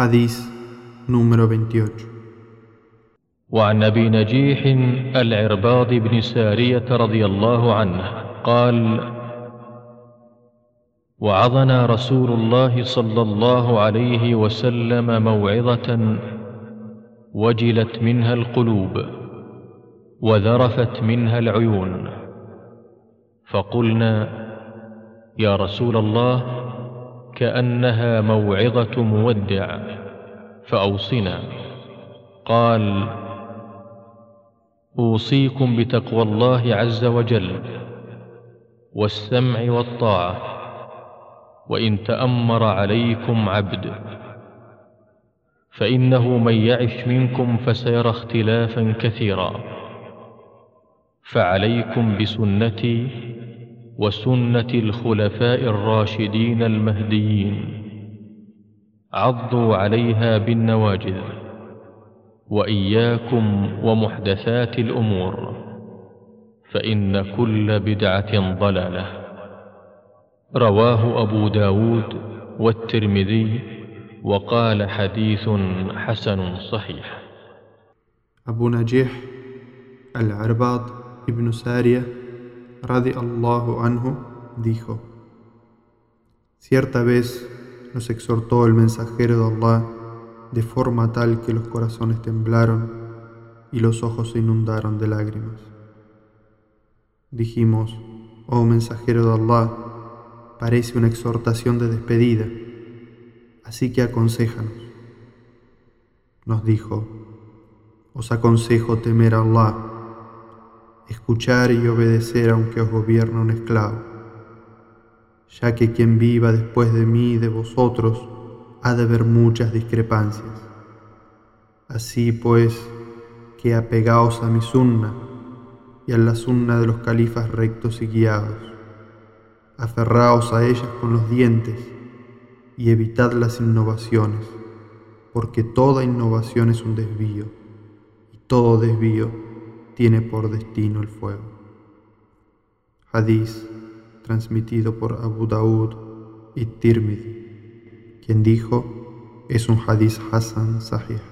حديث número 28 وعن أبي نجيح العرباض بن سارية رضي الله عنه قال وعظنا رسول الله صلى الله عليه وسلم موعظة وجلت منها القلوب وذرفت منها العيون. فقلنا يا رسول الله كأنها موعظة مودع. فاوصنا قال أوصيكم بتقوى الله عز وجل والسمع والطاعة وإن تأمر عليكم عبد فإنه من يعش منكم فسيرى اختلافا كثيرا. فعليكم بسنتي وسنة الخلفاء الراشدين المهديين. عضوا عليها بالنواجذ. وإياكم ومحدثات الأمور. فإن كل بدعة ضلالة. رواه أبو داود والترمذي وقال حديث حسن صحيح. أبو نجيح العرباض ibn Saria radi Allahu anhu dijo Cierta vez nos exhortó el mensajero de Allah de forma tal que los corazones temblaron y los ojos se inundaron de lágrimas. Dijimos, oh mensajero de Allah, parece una exhortación de despedida, así que aconsejanos. Nos dijo, os aconsejo temer a Allah, escuchar y obedecer aunque os gobierna un esclavo, ya que quien viva después de mí y de vosotros ha de haber muchas discrepancias. Así pues, que apegaos a mi sunna y a la sunna de los califas rectos y guiados. Aferraos a ellas con los dientes y evitad las innovaciones, porque toda innovación es un desvío, y todo desvío tiene por destino el fuego. Hadís transmitido por Abu Daud y Tirmidhi, quien dijo, es un hadís Hassan Sahih.